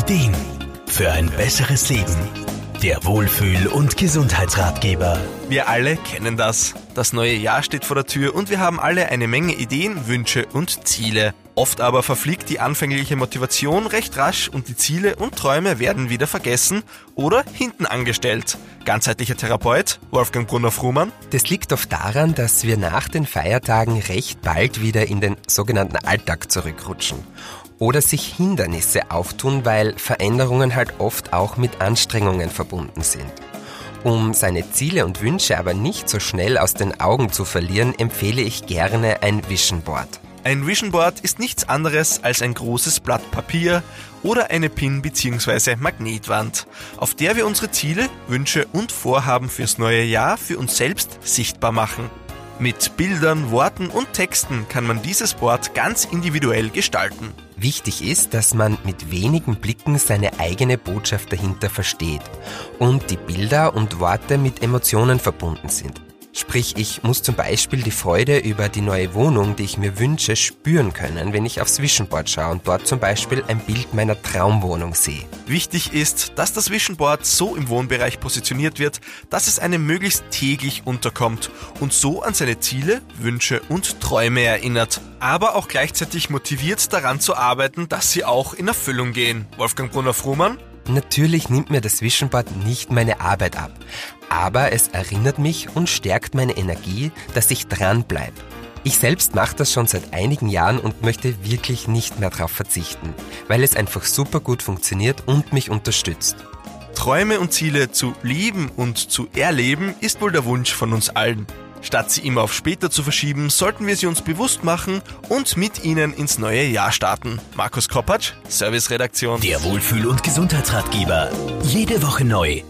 Ideen für ein besseres Leben. Der Wohlfühl- und Gesundheitsratgeber. Wir alle kennen das. Das neue Jahr steht vor der Tür und wir haben alle eine Menge Ideen, Wünsche und Ziele. Oft aber verfliegt die anfängliche Motivation recht rasch und die Ziele und Träume werden wieder vergessen oder hinten angestellt. Ganzheitlicher Therapeut Wolfgang Brunner-Frumann. Das liegt oft daran, dass wir nach den Feiertagen recht bald wieder in den sogenannten Alltag zurückrutschen oder sich Hindernisse auftun, weil Veränderungen halt oft auch mit Anstrengungen verbunden sind. Um seine Ziele und Wünsche aber nicht so schnell aus den Augen zu verlieren, empfehle ich gerne ein Vision Board. Ein Vision Board ist nichts anderes als ein großes Blatt Papier oder eine Pin- bzw. Magnetwand, auf der wir unsere Ziele, Wünsche und Vorhaben fürs neue Jahr für uns selbst sichtbar machen. Mit Bildern, Worten und Texten kann man dieses Board ganz individuell gestalten. Wichtig ist, dass man mit wenigen Blicken seine eigene Botschaft dahinter versteht und die Bilder und Worte mit Emotionen verbunden sind. Sprich, ich muss zum Beispiel die Freude über die neue Wohnung, die ich mir wünsche, spüren können, wenn ich aufs Vision Board schaue und dort zum Beispiel ein Bild meiner Traumwohnung sehe. Wichtig ist, dass das Vision Board so im Wohnbereich positioniert wird, dass es einem möglichst täglich unterkommt und so an seine Ziele, Wünsche und Träume erinnert, aber auch gleichzeitig motiviert daran zu arbeiten, dass sie auch in Erfüllung gehen. Wolfgang Brunner-Frumann Natürlich nimmt mir das Vision Board nicht meine Arbeit ab, aber es erinnert mich und stärkt meine Energie, dass ich dranbleibe. Ich selbst mache das schon seit einigen Jahren und möchte wirklich nicht mehr darauf verzichten, weil es einfach super gut funktioniert und mich unterstützt. Träume und Ziele zu lieben und zu erleben ist wohl der Wunsch von uns allen. Statt sie immer auf später zu verschieben, sollten wir sie uns bewusst machen und mit ihnen ins neue Jahr starten. Markus Koppatsch, Serviceredaktion. Der Wohlfühl- und Gesundheitsratgeber. Jede Woche neu